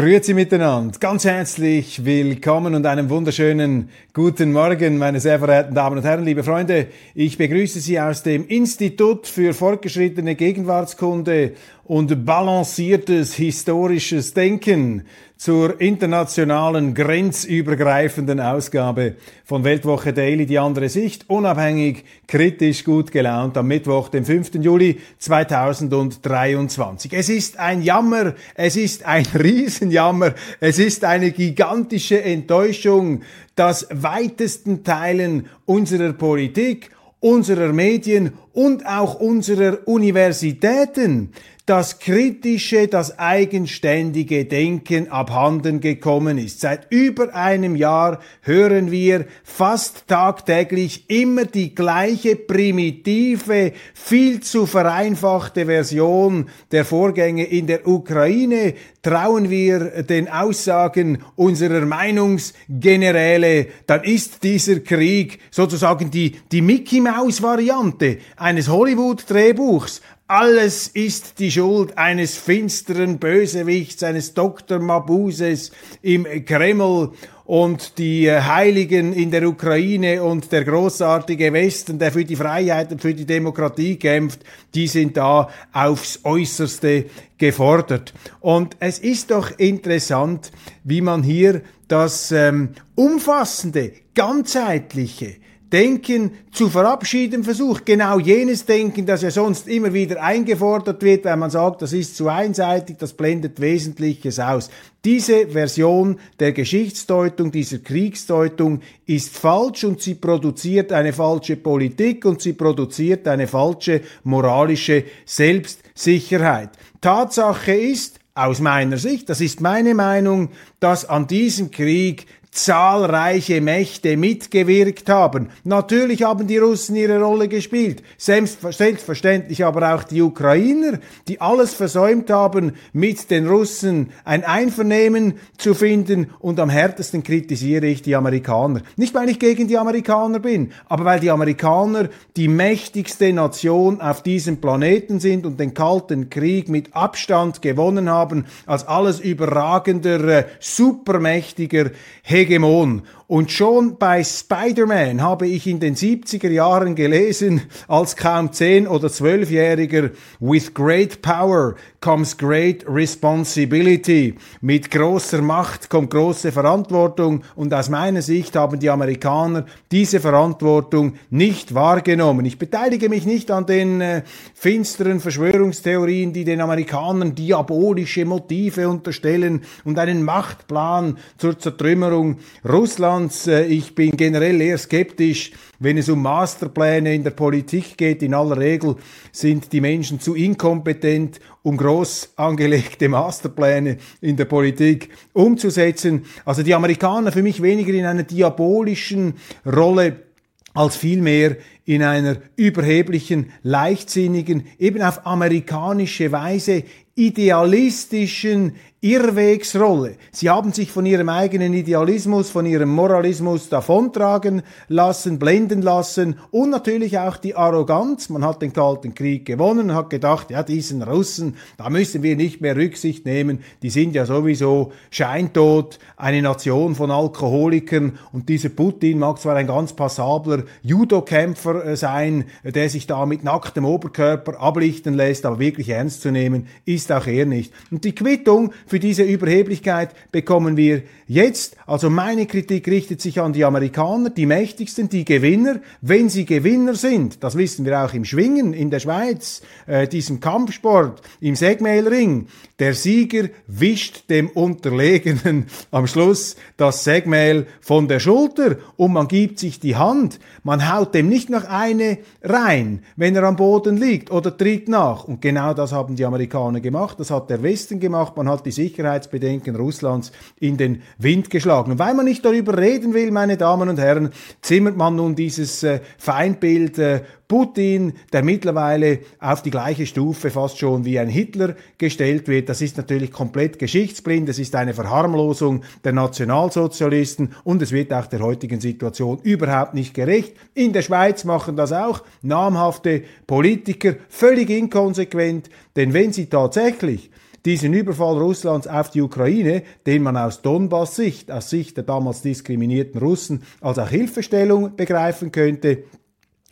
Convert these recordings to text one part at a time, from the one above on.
Grüezi miteinander, ganz herzlich willkommen und einen wunderschönen guten Morgen, meine sehr verehrten Damen und Herren, liebe Freunde. Ich begrüße Sie aus dem Institut für fortgeschrittene Gegenwartskunde und balanciertes historisches Denken zur internationalen grenzübergreifenden Ausgabe von Weltwoche Daily, die andere Sicht, unabhängig, kritisch, gut gelaunt am Mittwoch, dem 5. Juli 2023. Es ist ein Jammer, es ist ein Riesenjammer, es ist eine gigantische Enttäuschung, dass weitesten Teilen unserer Politik, unserer Medien und auch unserer Universitäten das kritische, das eigenständige Denken abhanden gekommen ist. Seit über einem Jahr hören wir fast tagtäglich immer die gleiche primitive, viel zu vereinfachte Version der Vorgänge in der Ukraine. Trauen wir den Aussagen unserer Meinungsgeneräle, dann ist dieser Krieg sozusagen die, die Mickey Mouse Variante eines Hollywood-Drehbuchs. Alles ist die Schuld eines finsteren Bösewichts, eines Dr. Mabuses im Kreml und die Heiligen in der Ukraine und der großartige Westen, der für die Freiheit und für die Demokratie kämpft, die sind da aufs äußerste gefordert. Und es ist doch interessant, wie man hier das ähm, umfassende, ganzheitliche, Denken zu verabschieden versucht. Genau jenes Denken, das ja sonst immer wieder eingefordert wird, weil man sagt, das ist zu einseitig, das blendet Wesentliches aus. Diese Version der Geschichtsdeutung, dieser Kriegsdeutung ist falsch und sie produziert eine falsche Politik und sie produziert eine falsche moralische Selbstsicherheit. Tatsache ist, aus meiner Sicht, das ist meine Meinung, dass an diesem Krieg zahlreiche Mächte mitgewirkt haben. Natürlich haben die Russen ihre Rolle gespielt, selbstverständlich aber auch die Ukrainer, die alles versäumt haben, mit den Russen ein Einvernehmen zu finden und am härtesten kritisiere ich die Amerikaner. Nicht weil ich gegen die Amerikaner bin, aber weil die Amerikaner die mächtigste Nation auf diesem Planeten sind und den Kalten Krieg mit Abstand gewonnen haben als alles überragender, äh, supermächtiger Hegemon. Und schon bei Spider-Man habe ich in den 70er Jahren gelesen, als kaum 10- oder 12-Jähriger, with great power comes great responsibility. Mit großer Macht kommt große Verantwortung und aus meiner Sicht haben die Amerikaner diese Verantwortung nicht wahrgenommen. Ich beteilige mich nicht an den äh, finsteren Verschwörungstheorien, die den Amerikanern diabolische Motive unterstellen und einen Machtplan zur Zertrümmerung Russlands Russlands. Äh, ich bin generell eher skeptisch, wenn es um Masterpläne in der Politik geht. In aller Regel sind die Menschen zu inkompetent, um groß angelegte Masterpläne in der Politik umzusetzen. Also die Amerikaner für mich weniger in einer diabolischen Rolle als vielmehr in einer überheblichen, leichtsinnigen, eben auf amerikanische Weise idealistischen Irrwegsrolle. Sie haben sich von ihrem eigenen Idealismus, von ihrem Moralismus davontragen lassen, blenden lassen und natürlich auch die Arroganz. Man hat den Kalten Krieg gewonnen und hat gedacht, ja, diesen Russen, da müssen wir nicht mehr Rücksicht nehmen. Die sind ja sowieso scheintot, eine Nation von Alkoholikern und dieser Putin mag zwar ein ganz passabler Judo-Kämpfer Rockstar sein, der sich da mit nacktem Oberkörper ablichten lässt, aber wirklich ernst zu nehmen, ist auch er nicht. Und die Quittung für diese Überheblichkeit bekommen wir jetzt. Also meine Kritik richtet sich an die Amerikaner, die mächtigsten, die Gewinner. Wenn sie Gewinner sind, das wissen wir auch im Schwingen in der Schweiz, äh, diesem Kampfsport, im Segmailring, der Sieger wischt dem Unterlegenen am Schluss das Segmail von der Schulter und man gibt sich die Hand. Man haut dem nicht noch eine rein, wenn er am Boden liegt oder tritt nach. Und genau das haben die Amerikaner gemacht, das hat der Westen gemacht. Man hat die Sicherheitsbedenken Russlands in den Wind geschlagen. Und weil man nicht darüber reden will, meine Damen und Herren, zimmert man nun dieses äh, Feindbild äh, Putin, der mittlerweile auf die gleiche Stufe fast schon wie ein Hitler gestellt wird. Das ist natürlich komplett geschichtsblind. Es ist eine Verharmlosung der Nationalsozialisten und es wird auch der heutigen Situation überhaupt nicht gerecht. In der Schweiz machen das auch namhafte Politiker völlig inkonsequent, denn wenn sie tatsächlich diesen Überfall Russlands auf die Ukraine, den man aus Donbass-Sicht, aus Sicht der damals diskriminierten Russen, als auch Hilfestellung begreifen könnte,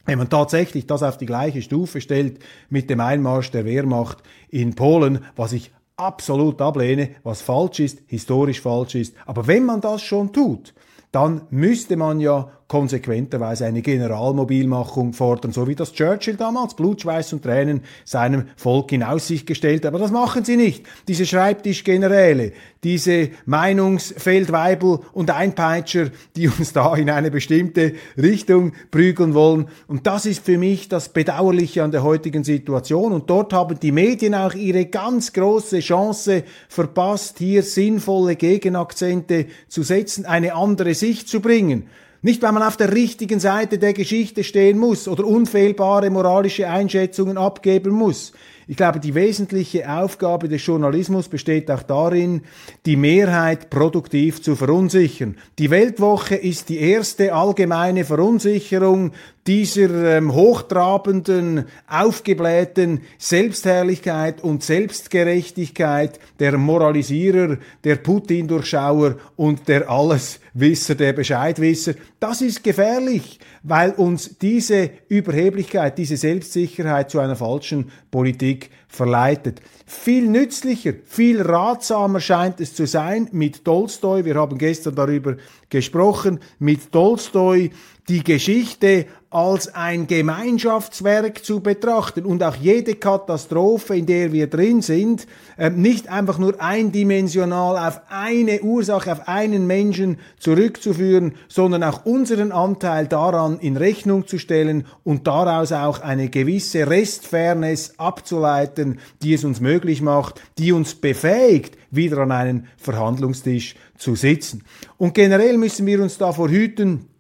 wenn man tatsächlich das auf die gleiche Stufe stellt mit dem Einmarsch der Wehrmacht in Polen, was ich absolut ablehne, was falsch ist, historisch falsch ist. Aber wenn man das schon tut, dann müsste man ja konsequenterweise eine Generalmobilmachung fordern, so wie das Churchill damals Blut, Schweiß und Tränen seinem Volk in Aussicht gestellt hat. Aber das machen sie nicht. Diese Schreibtischgeneräle, diese Meinungsfeldweibel und Einpeitscher, die uns da in eine bestimmte Richtung prügeln wollen. Und das ist für mich das Bedauerliche an der heutigen Situation. Und dort haben die Medien auch ihre ganz große Chance verpasst, hier sinnvolle Gegenakzente zu setzen, eine andere Sicht zu bringen. Nicht, weil man auf der richtigen Seite der Geschichte stehen muss oder unfehlbare moralische Einschätzungen abgeben muss. Ich glaube, die wesentliche Aufgabe des Journalismus besteht auch darin, die Mehrheit produktiv zu verunsichern. Die Weltwoche ist die erste allgemeine Verunsicherung dieser ähm, hochtrabenden, aufgeblähten Selbstherrlichkeit und Selbstgerechtigkeit der Moralisierer, der Putin-Durchschauer und der Alleswisser, der Bescheidwisser. Das ist gefährlich, weil uns diese Überheblichkeit, diese Selbstsicherheit zu einer falschen Politik verleitet. Viel nützlicher, viel ratsamer scheint es zu sein mit Tolstoi, wir haben gestern darüber gesprochen, mit Tolstoi die Geschichte als ein Gemeinschaftswerk zu betrachten und auch jede Katastrophe, in der wir drin sind, ähm, nicht einfach nur eindimensional auf eine Ursache, auf einen Menschen zurückzuführen, sondern auch unseren Anteil daran in Rechnung zu stellen und daraus auch eine gewisse Restfairness abzuleiten, die es uns möglich macht, die uns befähigt, wieder an einen Verhandlungstisch zu sitzen. Und generell müssen wir uns davor hüten,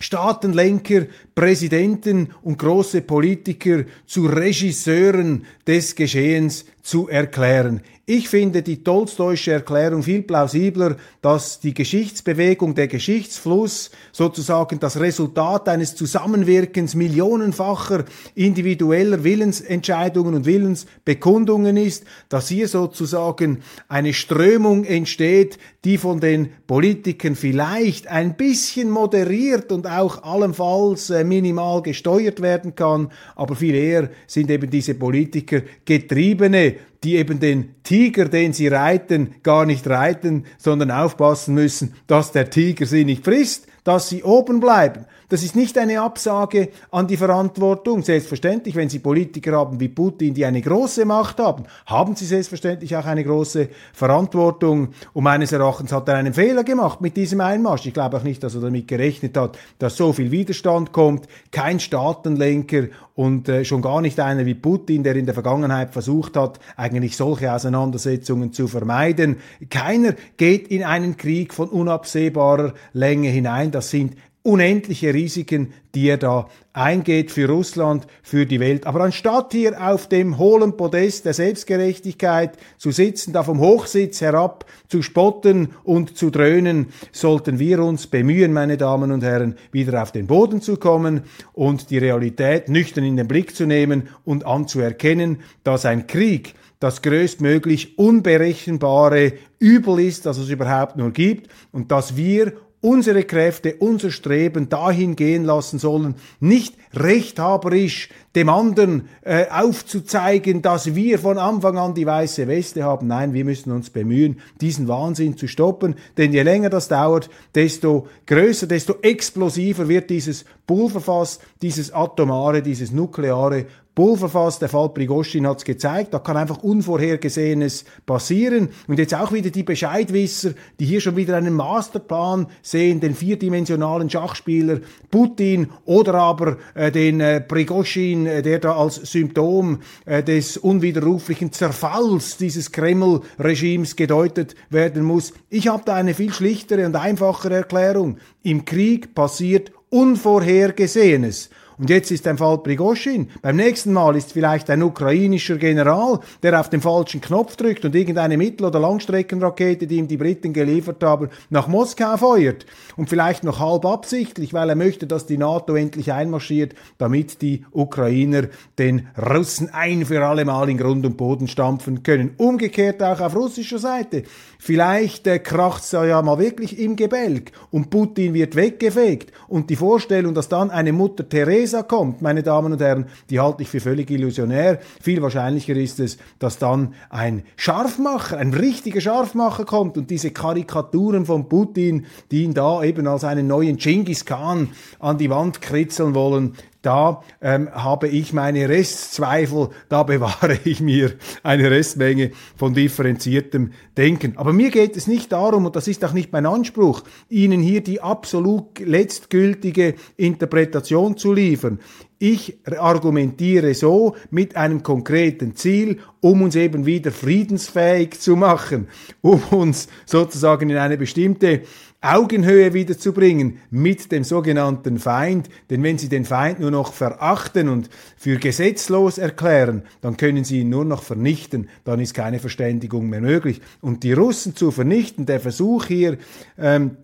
Staatenlenker, Präsidenten und große Politiker zu Regisseuren des Geschehens zu erklären. Ich finde die Tolstoische Erklärung viel plausibler, dass die Geschichtsbewegung, der Geschichtsfluss sozusagen das Resultat eines Zusammenwirkens millionenfacher individueller Willensentscheidungen und Willensbekundungen ist, dass hier sozusagen eine Strömung entsteht, die von den Politikern vielleicht ein bisschen moderiert und auch allenfalls äh, minimal gesteuert werden kann, aber viel eher sind eben diese Politiker Getriebene die eben den Tiger, den sie reiten, gar nicht reiten, sondern aufpassen müssen, dass der Tiger sie nicht frisst, dass sie oben bleiben. Das ist nicht eine Absage an die Verantwortung. Selbstverständlich, wenn Sie Politiker haben wie Putin, die eine große Macht haben, haben Sie selbstverständlich auch eine große Verantwortung. Und meines Erachtens hat er einen Fehler gemacht mit diesem Einmarsch. Ich glaube auch nicht, dass er damit gerechnet hat, dass so viel Widerstand kommt. Kein Staatenlenker und äh, schon gar nicht einer wie Putin, der in der Vergangenheit versucht hat, eigentlich solche Auseinandersetzungen zu vermeiden. Keiner geht in einen Krieg von unabsehbarer Länge hinein. Das sind unendliche Risiken, die er da eingeht für Russland, für die Welt. Aber anstatt hier auf dem hohlen Podest der Selbstgerechtigkeit zu sitzen, da vom Hochsitz herab zu spotten und zu dröhnen, sollten wir uns bemühen, meine Damen und Herren, wieder auf den Boden zu kommen und die Realität nüchtern in den Blick zu nehmen und anzuerkennen, dass ein Krieg das größtmöglich unberechenbare Übel ist, das es überhaupt nur gibt und dass wir unsere Kräfte, unser Streben dahin gehen lassen sollen, nicht rechthaberisch dem anderen äh, aufzuzeigen, dass wir von Anfang an die weiße Weste haben. Nein, wir müssen uns bemühen, diesen Wahnsinn zu stoppen, denn je länger das dauert, desto größer, desto explosiver wird dieses Pulverfass, dieses atomare, dieses nukleare Pulverfass, der Fall Prigoshin hat es gezeigt, da kann einfach Unvorhergesehenes passieren. Und jetzt auch wieder die Bescheidwisser, die hier schon wieder einen Masterplan sehen, den vierdimensionalen Schachspieler Putin oder aber äh, den äh, Prigoshin, äh, der da als Symptom äh, des unwiderruflichen Zerfalls dieses Kreml-Regimes gedeutet werden muss. Ich habe da eine viel schlichtere und einfachere Erklärung. Im Krieg passiert Unvorhergesehenes. Und jetzt ist ein Fall Prigoshin. Beim nächsten Mal ist vielleicht ein ukrainischer General, der auf den falschen Knopf drückt und irgendeine Mittel- oder Langstreckenrakete, die ihm die Briten geliefert haben, nach Moskau feuert. Und vielleicht noch halb absichtlich, weil er möchte, dass die NATO endlich einmarschiert, damit die Ukrainer den Russen ein für alle Mal in Grund und Boden stampfen können. Umgekehrt auch auf russischer Seite. Vielleicht äh, kracht's da ja mal wirklich im Gebälk und Putin wird weggefegt. Und die Vorstellung, dass dann eine Mutter Teresa kommt, meine Damen und Herren, die halte ich für völlig illusionär. Viel wahrscheinlicher ist es, dass dann ein Scharfmacher, ein richtiger Scharfmacher kommt und diese Karikaturen von Putin, die ihn da eben als einen neuen Genghis Khan an die Wand kritzeln wollen, da ähm, habe ich meine Restzweifel, da bewahre ich mir eine Restmenge von differenziertem Denken. Aber mir geht es nicht darum, und das ist auch nicht mein Anspruch, Ihnen hier die absolut letztgültige Interpretation zu liefern. Ich argumentiere so mit einem konkreten Ziel, um uns eben wieder friedensfähig zu machen, um uns sozusagen in eine bestimmte Augenhöhe wiederzubringen mit dem sogenannten Feind. Denn wenn Sie den Feind nur noch verachten und für gesetzlos erklären, dann können Sie ihn nur noch vernichten. Dann ist keine Verständigung mehr möglich. Und die Russen zu vernichten, der Versuch hier, ähm,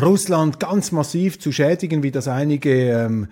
Russland ganz massiv zu schädigen, wie das einige ähm,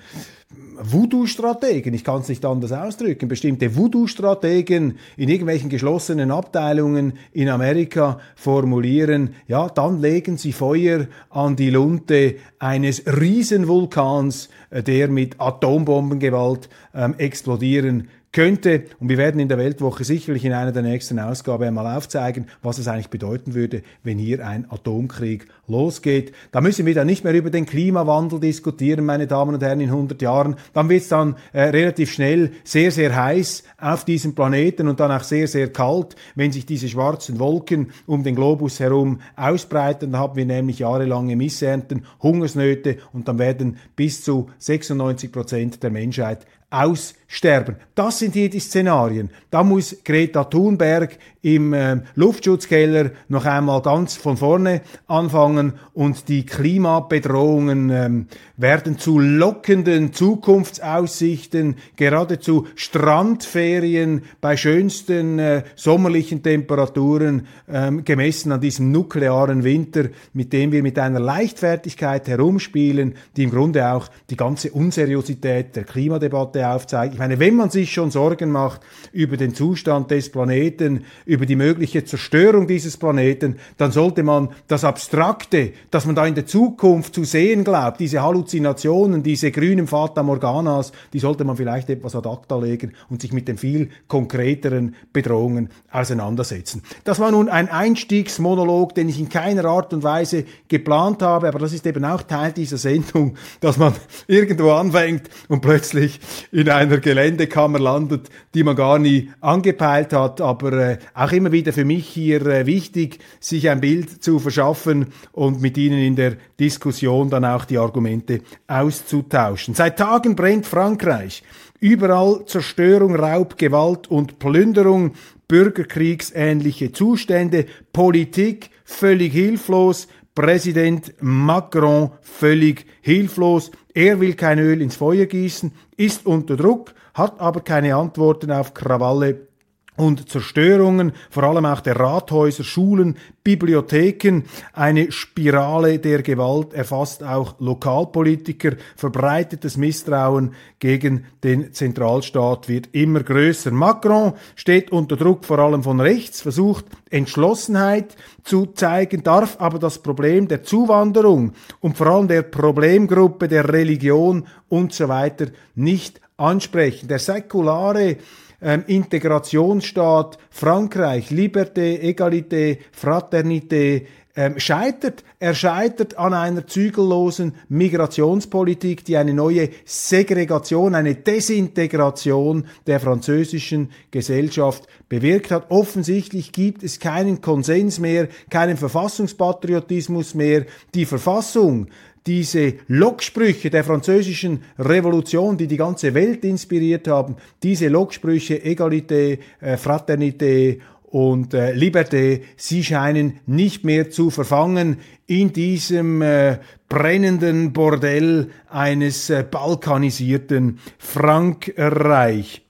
Voodoo-Strategen, ich kann es nicht anders ausdrücken, bestimmte Voodoo-Strategen in irgendwelchen geschlossenen Abteilungen in Amerika formulieren, ja, dann legen sie Feuer an die Lunte eines Riesenvulkans, äh, der mit Atombombengewalt ähm, explodieren könnte, und wir werden in der Weltwoche sicherlich in einer der nächsten Ausgaben einmal aufzeigen, was es eigentlich bedeuten würde, wenn hier ein Atomkrieg losgeht. Da müssen wir dann nicht mehr über den Klimawandel diskutieren, meine Damen und Herren, in 100 Jahren. Dann wird es dann äh, relativ schnell sehr, sehr heiß auf diesem Planeten und dann auch sehr, sehr kalt, wenn sich diese schwarzen Wolken um den Globus herum ausbreiten. Dann haben wir nämlich jahrelange Missernten, Hungersnöte und dann werden bis zu 96 Prozent der Menschheit aussterben. Das sind hier die Szenarien. Da muss Greta Thunberg im äh, Luftschutzkeller noch einmal ganz von vorne anfangen und die Klimabedrohungen ähm, werden zu lockenden Zukunftsaussichten, geradezu Strandferien bei schönsten äh, sommerlichen Temperaturen ähm, gemessen an diesem nuklearen Winter, mit dem wir mit einer Leichtfertigkeit herumspielen, die im Grunde auch die ganze Unseriosität der Klimadebatte aufzeigt. Ich meine, wenn man sich schon Sorgen macht über den Zustand des Planeten, über die mögliche Zerstörung dieses Planeten, dann sollte man das Abstrakte, das man da in der Zukunft zu sehen glaubt, diese Halluzinationen, diese grünen Fata Morganas, die sollte man vielleicht etwas ad acta legen und sich mit den viel konkreteren Bedrohungen auseinandersetzen. Das war nun ein Einstiegsmonolog, den ich in keiner Art und Weise geplant habe, aber das ist eben auch Teil dieser Sendung, dass man irgendwo anfängt und plötzlich in einer Geländekammer landet, die man gar nie angepeilt hat, aber äh, auch immer wieder für mich hier äh, wichtig, sich ein Bild zu verschaffen und mit Ihnen in der Diskussion dann auch die Argumente auszutauschen. Seit Tagen brennt Frankreich. Überall Zerstörung, Raub, Gewalt und Plünderung, bürgerkriegsähnliche Zustände, Politik völlig hilflos, Präsident Macron völlig hilflos. Er will kein Öl ins Feuer gießen, ist unter Druck, hat aber keine Antworten auf Krawalle und Zerstörungen, vor allem auch der Rathäuser, Schulen, Bibliotheken. Eine Spirale der Gewalt erfasst auch Lokalpolitiker. Verbreitetes Misstrauen gegen den Zentralstaat wird immer größer. Macron steht unter Druck vor allem von rechts, versucht Entschlossenheit zu zeigen, darf aber das Problem der Zuwanderung und vor allem der Problemgruppe der Religion und so weiter nicht ansprechen. Der säkulare ähm, Integrationsstaat Frankreich, Liberté, Egalité, Fraternité, ähm, scheitert. Er scheitert an einer zügellosen Migrationspolitik, die eine neue Segregation, eine Desintegration der französischen Gesellschaft bewirkt hat. Offensichtlich gibt es keinen Konsens mehr, keinen Verfassungspatriotismus mehr. Die Verfassung diese Locksprüche der französischen Revolution, die die ganze Welt inspiriert haben, diese Locksprüche Egalité, äh, Fraternité und äh, Liberté, sie scheinen nicht mehr zu verfangen in diesem äh, brennenden Bordell eines äh, balkanisierten Frankreich.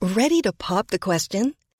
Ready to pop the question?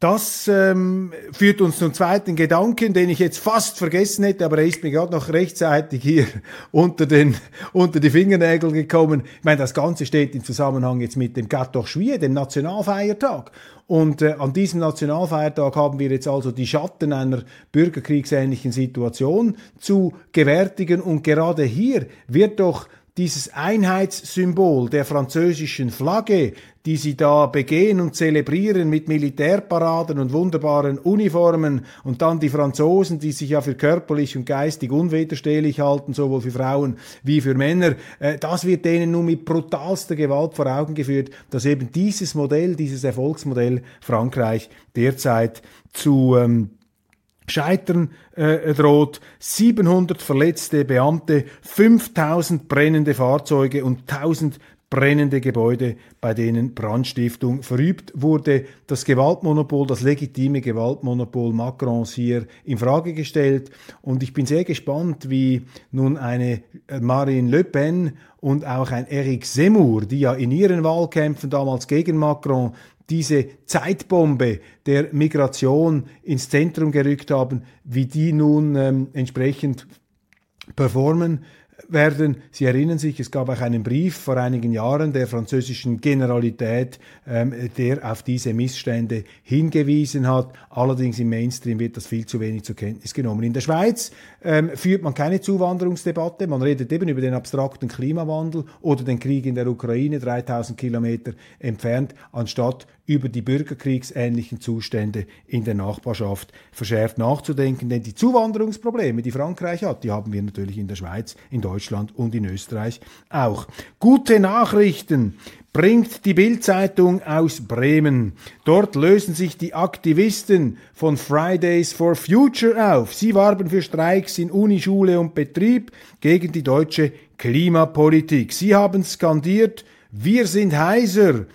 Das ähm, führt uns zum zweiten Gedanken, den ich jetzt fast vergessen hätte, aber er ist mir gerade noch rechtzeitig hier unter, den, unter die Fingernägel gekommen. Ich meine, das Ganze steht im Zusammenhang jetzt mit dem 14 Juillet, dem Nationalfeiertag. Und äh, an diesem Nationalfeiertag haben wir jetzt also die Schatten einer bürgerkriegsähnlichen Situation zu gewärtigen. Und gerade hier wird doch dieses Einheitssymbol der französischen Flagge, die sie da begehen und zelebrieren mit Militärparaden und wunderbaren Uniformen und dann die Franzosen, die sich ja für körperlich und geistig unwiderstehlich halten, sowohl für Frauen wie für Männer, äh, das wird denen nun mit brutalster Gewalt vor Augen geführt, dass eben dieses Modell, dieses Erfolgsmodell Frankreich derzeit zu ähm, Scheitern äh, droht, 700 verletzte Beamte, 5000 brennende Fahrzeuge und 1000 brennende Gebäude, bei denen Brandstiftung verübt wurde. Das Gewaltmonopol, das legitime Gewaltmonopol Macrons hier in Frage gestellt. Und ich bin sehr gespannt, wie nun eine äh, Marine Le Pen und auch ein Eric Zemmour, die ja in ihren Wahlkämpfen damals gegen Macron diese Zeitbombe der Migration ins Zentrum gerückt haben, wie die nun ähm, entsprechend performen werden. Sie erinnern sich, es gab auch einen Brief vor einigen Jahren der französischen Generalität, ähm, der auf diese Missstände hingewiesen hat. Allerdings im Mainstream wird das viel zu wenig zur Kenntnis genommen. In der Schweiz ähm, führt man keine Zuwanderungsdebatte. Man redet eben über den abstrakten Klimawandel oder den Krieg in der Ukraine, 3000 Kilometer entfernt, anstatt über die bürgerkriegsähnlichen Zustände in der Nachbarschaft verschärft nachzudenken. Denn die Zuwanderungsprobleme, die Frankreich hat, die haben wir natürlich in der Schweiz, in Deutschland und in Österreich auch. Gute Nachrichten bringt die Bildzeitung aus Bremen. Dort lösen sich die Aktivisten von Fridays for Future auf. Sie warben für Streiks in Unischule und Betrieb gegen die deutsche Klimapolitik. Sie haben skandiert, wir sind heiser.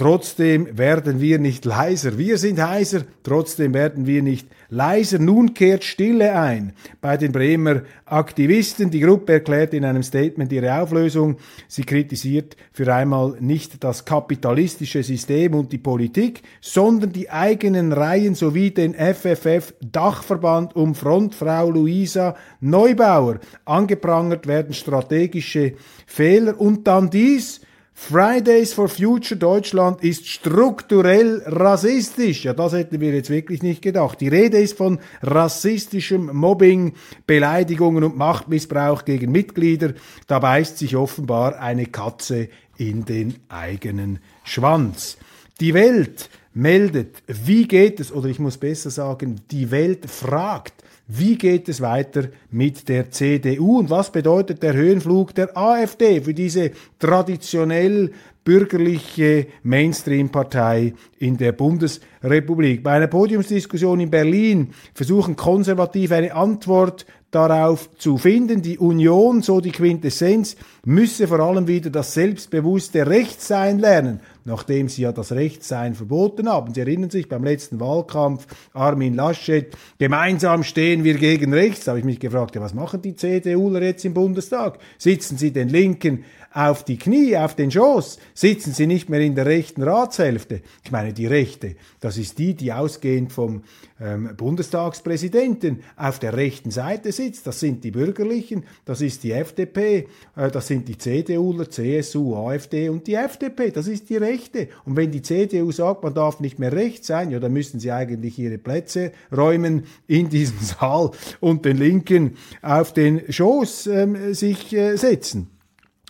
Trotzdem werden wir nicht leiser. Wir sind heiser, trotzdem werden wir nicht leiser. Nun kehrt Stille ein bei den Bremer Aktivisten. Die Gruppe erklärt in einem Statement ihre Auflösung. Sie kritisiert für einmal nicht das kapitalistische System und die Politik, sondern die eigenen Reihen sowie den FFF-Dachverband um Frontfrau Luisa Neubauer. Angeprangert werden strategische Fehler und dann dies Fridays for Future Deutschland ist strukturell rassistisch. Ja, das hätten wir jetzt wirklich nicht gedacht. Die Rede ist von rassistischem Mobbing, Beleidigungen und Machtmissbrauch gegen Mitglieder. Da beißt sich offenbar eine Katze in den eigenen Schwanz. Die Welt meldet, wie geht es, oder ich muss besser sagen, die Welt fragt, wie geht es weiter mit der CDU und was bedeutet der Höhenflug der AfD für diese traditionell bürgerliche Mainstream-Partei in der Bundesrepublik. Bei einer Podiumsdiskussion in Berlin versuchen Konservative eine Antwort darauf zu finden. Die Union, so die Quintessenz, müsse vor allem wieder das selbstbewusste Rechtssein lernen, nachdem sie ja das Rechtssein verboten haben. Sie erinnern sich beim letzten Wahlkampf, Armin Laschet, gemeinsam stehen wir gegen rechts. Da habe ich mich gefragt, ja, was machen die CDUler jetzt im Bundestag? Sitzen sie den Linken auf die Knie, auf den Schoß, sitzen sie nicht mehr in der rechten Ratshälfte. Ich meine, die Rechte, das ist die, die ausgehend vom ähm, Bundestagspräsidenten auf der rechten Seite sitzt. Das sind die Bürgerlichen, das ist die FDP, äh, das sind die CDUler, CSU, AfD und die FDP, das ist die Rechte. Und wenn die CDU sagt, man darf nicht mehr rechts sein, ja, dann müssen sie eigentlich ihre Plätze räumen in diesem Saal und den Linken auf den Schoß ähm, sich äh, setzen.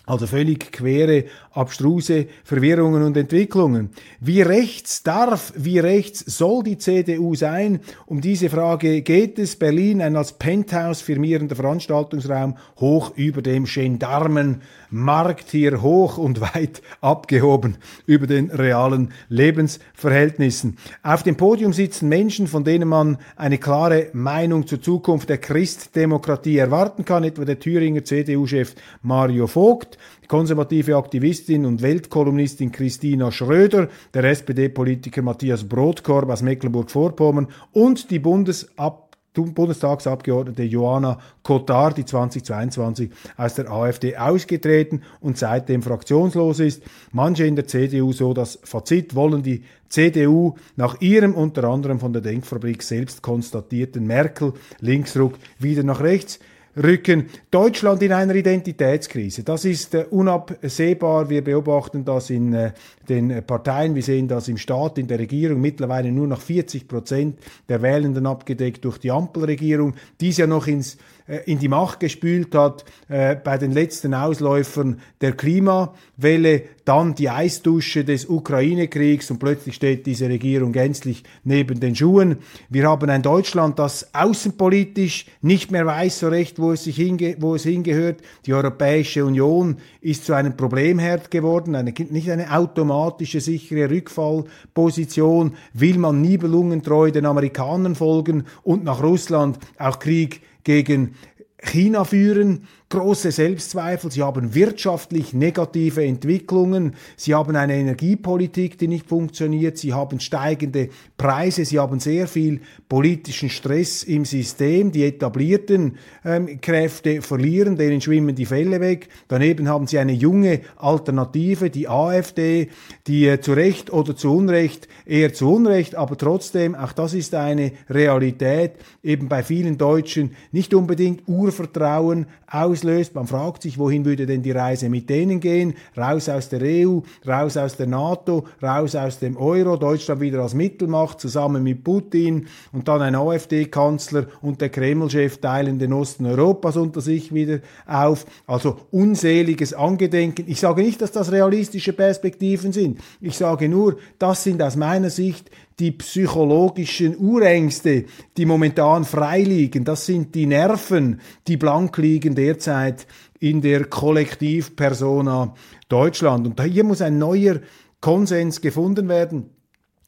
Also völlig quere, abstruse Verwirrungen und Entwicklungen. Wie rechts darf, wie rechts soll die CDU sein? Um diese Frage geht es. Berlin, ein als Penthouse firmierender Veranstaltungsraum, hoch über dem Gendarmenmarkt, hier hoch und weit abgehoben über den realen Lebensverhältnissen. Auf dem Podium sitzen Menschen, von denen man eine klare Meinung zur Zukunft der Christdemokratie erwarten kann, etwa der Thüringer CDU-Chef Mario Vogt, die konservative Aktivistin und Weltkolumnistin Christina Schröder, der SPD-Politiker Matthias Brotkorb aus Mecklenburg-Vorpommern und die Bundesab Bundestagsabgeordnete Johanna Cotard, die 2022 aus der AfD ausgetreten und seitdem fraktionslos ist. Manche in der CDU, so das Fazit, wollen die CDU nach ihrem unter anderem von der Denkfabrik selbst konstatierten Merkel-Linksruck wieder nach rechts rücken. Deutschland in einer Identitätskrise. Das ist äh, unabsehbar. Wir beobachten das in äh, den Parteien. Wir sehen das im Staat, in der Regierung. Mittlerweile nur noch 40 Prozent der Wählenden abgedeckt durch die Ampelregierung. Dies ja noch ins in die Macht gespült hat äh, bei den letzten Ausläufern der Klimawelle, dann die Eisdusche des Ukraine-Kriegs und plötzlich steht diese Regierung gänzlich neben den Schuhen. Wir haben ein Deutschland, das außenpolitisch nicht mehr weiß so recht, wo es, sich hinge wo es hingehört. Die Europäische Union ist zu einem Problemherd geworden, eine, nicht eine automatische, sichere Rückfallposition. Will man nibelungentreu den Amerikanern folgen und nach Russland auch Krieg gegen China führen, große Selbstzweifel, sie haben wirtschaftlich negative Entwicklungen, sie haben eine Energiepolitik, die nicht funktioniert, sie haben steigende Preise, sie haben sehr viel politischen Stress im System, die etablierten ähm, Kräfte verlieren, denen schwimmen die Fälle weg. Daneben haben sie eine junge Alternative, die AfD, die äh, zu Recht oder zu Unrecht, eher zu Unrecht, aber trotzdem, auch das ist eine Realität, eben bei vielen Deutschen nicht unbedingt Urvertrauen auslöst. Man fragt sich, wohin würde denn die Reise mit denen gehen? Raus aus der EU, raus aus der NATO, raus aus dem Euro, Deutschland wieder als Mittelmacht zusammen mit Putin und dann ein AfD-Kanzler und der Kreml-Chef teilen den Osten Europas unter sich wieder auf. Also unseliges Angedenken. Ich sage nicht, dass das realistische Perspektiven sind. Ich sage nur, das sind aus meiner Sicht die psychologischen Urängste, die momentan freiliegen, das sind die Nerven, die blank liegen derzeit in der Kollektivpersona Deutschland. Und hier muss ein neuer Konsens gefunden werden.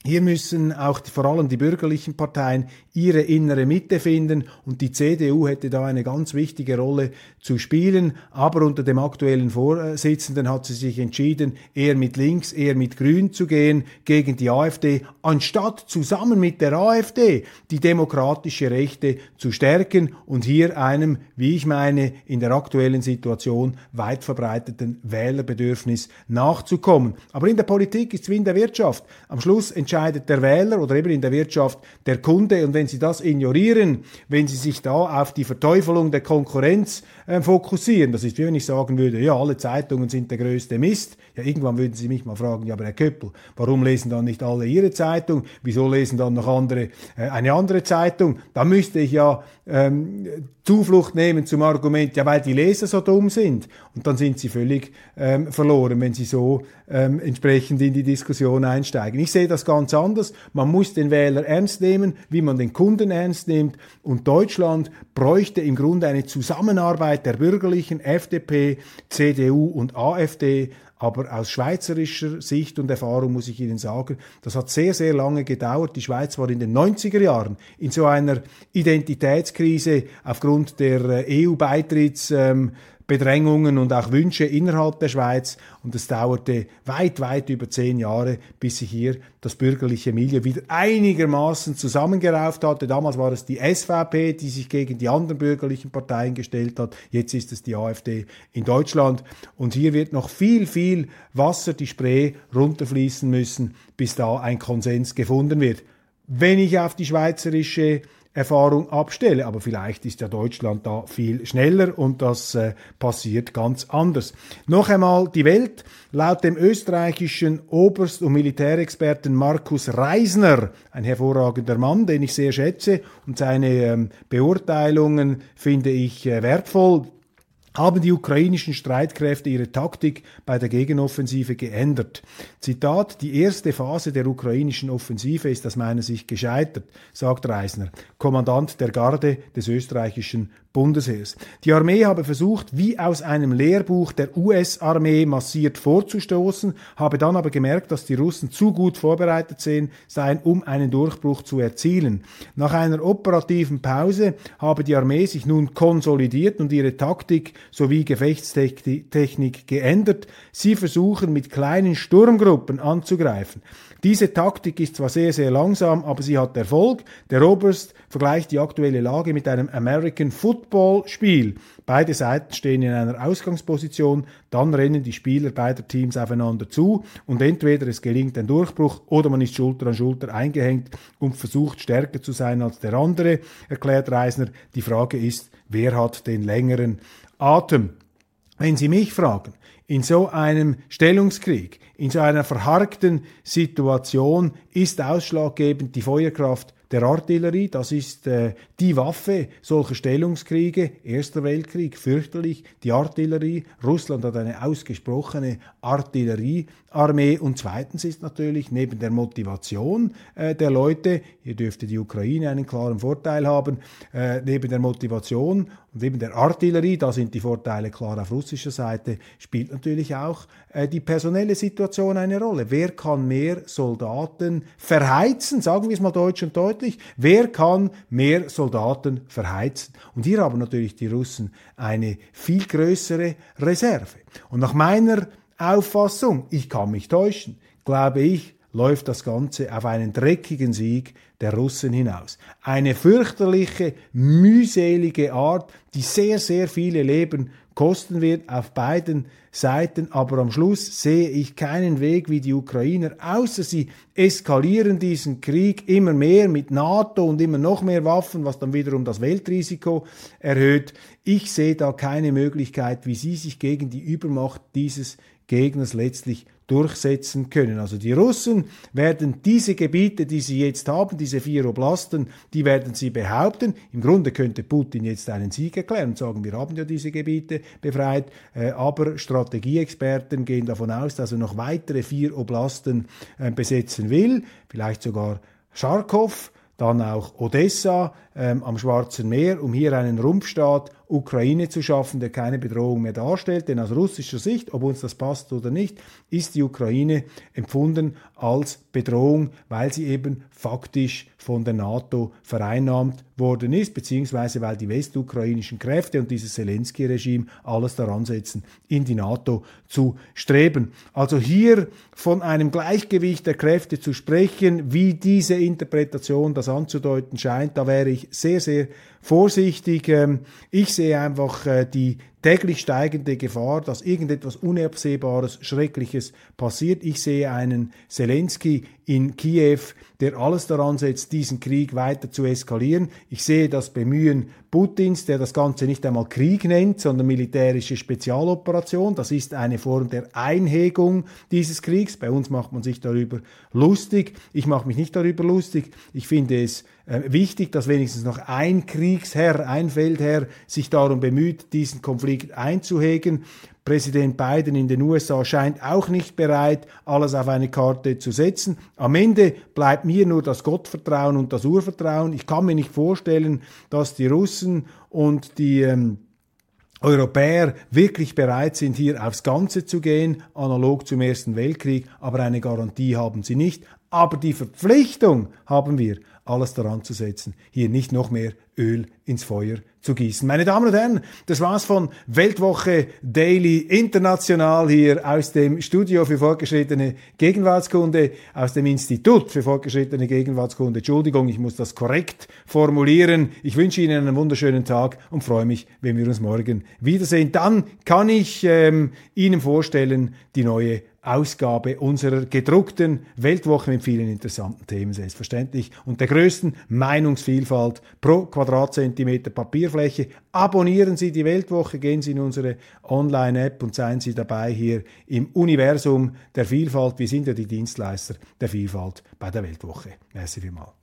Hier müssen auch vor allem die bürgerlichen Parteien ihre innere Mitte finden und die CDU hätte da eine ganz wichtige Rolle zu spielen. Aber unter dem aktuellen Vorsitzenden hat sie sich entschieden, eher mit links, eher mit grün zu gehen gegen die AfD, anstatt zusammen mit der AfD die demokratische Rechte zu stärken und hier einem, wie ich meine, in der aktuellen Situation weit verbreiteten Wählerbedürfnis nachzukommen. Aber in der Politik ist es wie in der Wirtschaft. Am Schluss entscheidet entscheidet der Wähler oder eben in der Wirtschaft der Kunde. Und wenn Sie das ignorieren, wenn Sie sich da auf die Verteufelung der Konkurrenz äh, fokussieren, das ist wie wenn ich sagen würde, ja, alle Zeitungen sind der größte Mist. Ja, irgendwann würden Sie mich mal fragen, ja, aber Herr Köppel, warum lesen dann nicht alle Ihre Zeitung? Wieso lesen dann noch andere äh, eine andere Zeitung? Da müsste ich ja ähm, Zuflucht nehmen zum Argument, ja, weil die Leser so dumm sind. Und dann sind sie völlig ähm, verloren, wenn sie so ähm, entsprechend in die Diskussion einsteigen. Ich sehe das ganz anders. Man muss den Wähler ernst nehmen, wie man den Kunden ernst nimmt. Und Deutschland bräuchte im Grunde eine Zusammenarbeit der bürgerlichen FDP, CDU und AfD aber aus schweizerischer Sicht und Erfahrung muss ich Ihnen sagen, das hat sehr, sehr lange gedauert. Die Schweiz war in den 90er Jahren in so einer Identitätskrise aufgrund der äh, EU-Beitritts. Ähm, Bedrängungen und auch Wünsche innerhalb der Schweiz. Und es dauerte weit, weit über zehn Jahre, bis sich hier das bürgerliche Milieu wieder einigermaßen zusammengerauft hatte. Damals war es die SVP, die sich gegen die anderen bürgerlichen Parteien gestellt hat. Jetzt ist es die AfD in Deutschland. Und hier wird noch viel, viel Wasser, die Spree runterfließen müssen, bis da ein Konsens gefunden wird. Wenn ich auf die schweizerische Erfahrung abstelle. Aber vielleicht ist ja Deutschland da viel schneller und das äh, passiert ganz anders. Noch einmal die Welt. Laut dem österreichischen Oberst- und Militärexperten Markus Reisner, ein hervorragender Mann, den ich sehr schätze und seine ähm, Beurteilungen finde ich äh, wertvoll haben die ukrainischen Streitkräfte ihre Taktik bei der Gegenoffensive geändert. Zitat, die erste Phase der ukrainischen Offensive ist aus meiner Sicht gescheitert, sagt Reisner, Kommandant der Garde des österreichischen Bundesheers. Die Armee habe versucht, wie aus einem Lehrbuch der US-Armee massiert vorzustoßen, habe dann aber gemerkt, dass die Russen zu gut vorbereitet seien, um einen Durchbruch zu erzielen. Nach einer operativen Pause habe die Armee sich nun konsolidiert und ihre Taktik sowie Gefechtstechnik geändert. Sie versuchen mit kleinen Sturmgruppen anzugreifen. Diese Taktik ist zwar sehr, sehr langsam, aber sie hat Erfolg. Der Oberst vergleicht die aktuelle Lage mit einem American Football Spiel. Beide Seiten stehen in einer Ausgangsposition, dann rennen die Spieler beider Teams aufeinander zu und entweder es gelingt ein Durchbruch oder man ist Schulter an Schulter eingehängt und versucht stärker zu sein als der andere, erklärt Reisner. Die Frage ist, wer hat den längeren Atem? Wenn Sie mich fragen, in so einem Stellungskrieg, in so einer verharkten Situation ist ausschlaggebend die Feuerkraft der Artillerie. Das ist äh, die Waffe solcher Stellungskriege. Erster Weltkrieg, fürchterlich, die Artillerie. Russland hat eine ausgesprochene Artilleriearmee. Und zweitens ist natürlich neben der Motivation äh, der Leute, hier dürfte die Ukraine einen klaren Vorteil haben, äh, neben der Motivation und eben der Artillerie, da sind die Vorteile klar auf russischer Seite, spielt natürlich auch äh, die personelle Situation eine Rolle. Wer kann mehr Soldaten verheizen, sagen wir es mal deutsch und deutlich, wer kann mehr Soldaten verheizen? Und hier haben natürlich die Russen eine viel größere Reserve. Und nach meiner Auffassung, ich kann mich täuschen, glaube ich, läuft das Ganze auf einen dreckigen Sieg der Russen hinaus. Eine fürchterliche, mühselige Art, die sehr, sehr viele Leben kosten wird auf beiden Seiten, aber am Schluss sehe ich keinen Weg wie die Ukrainer, außer sie eskalieren diesen Krieg immer mehr mit NATO und immer noch mehr Waffen, was dann wiederum das Weltrisiko erhöht. Ich sehe da keine Möglichkeit, wie sie sich gegen die Übermacht dieses Gegners letztlich durchsetzen können. Also die Russen werden diese Gebiete, die sie jetzt haben, diese vier Oblasten, die werden sie behaupten. Im Grunde könnte Putin jetzt einen Sieg erklären und sagen, wir haben ja diese Gebiete befreit, äh, aber Strategieexperten gehen davon aus, dass er noch weitere vier Oblasten äh, besetzen will, vielleicht sogar Charkow, dann auch Odessa ähm, am Schwarzen Meer, um hier einen Rumpfstaat Ukraine zu schaffen, der keine Bedrohung mehr darstellt. Denn aus russischer Sicht, ob uns das passt oder nicht, ist die Ukraine empfunden als Bedrohung, weil sie eben faktisch von der NATO vereinnahmt worden ist, beziehungsweise weil die westukrainischen Kräfte und dieses Zelensky-Regime alles daran setzen, in die NATO zu streben. Also hier von einem Gleichgewicht der Kräfte zu sprechen, wie diese Interpretation das anzudeuten scheint, da wäre ich sehr, sehr vorsichtig. Ähm, ich sehe einfach äh, die täglich steigende Gefahr, dass irgendetwas Unabsehbares, Schreckliches passiert. Ich sehe einen Zelensky in Kiew, der alles daran setzt, diesen Krieg weiter zu eskalieren. Ich sehe das Bemühen Putins, der das Ganze nicht einmal Krieg nennt, sondern militärische Spezialoperation. Das ist eine Form der Einhegung dieses Kriegs. Bei uns macht man sich darüber lustig. Ich mache mich nicht darüber lustig. Ich finde es äh, wichtig, dass wenigstens noch ein Kriegsherr, ein Feldherr sich darum bemüht, diesen Konflikt einzuhegen. Präsident Biden in den USA scheint auch nicht bereit, alles auf eine Karte zu setzen. Am Ende bleibt mir nur das Gottvertrauen und das Urvertrauen. Ich kann mir nicht vorstellen, dass die Russen und die ähm, Europäer wirklich bereit sind, hier aufs Ganze zu gehen, analog zum Ersten Weltkrieg, aber eine Garantie haben sie nicht. Aber die Verpflichtung haben wir, alles daran zu setzen, hier nicht noch mehr Öl ins Feuer zu gießen. Meine Damen und Herren, das war's von Weltwoche Daily International hier aus dem Studio für fortgeschrittene Gegenwartskunde, aus dem Institut für fortgeschrittene Gegenwartskunde. Entschuldigung, ich muss das korrekt formulieren. Ich wünsche Ihnen einen wunderschönen Tag und freue mich, wenn wir uns morgen wiedersehen. Dann kann ich ähm, Ihnen vorstellen, die neue Ausgabe unserer gedruckten Weltwoche mit vielen interessanten Themen, selbstverständlich, und der größten Meinungsvielfalt pro Quadratzentimeter Papierfläche. Abonnieren Sie die Weltwoche, gehen Sie in unsere Online-App und seien Sie dabei hier im Universum der Vielfalt. Wir sind ja die Dienstleister der Vielfalt bei der Weltwoche. Merci vielmals.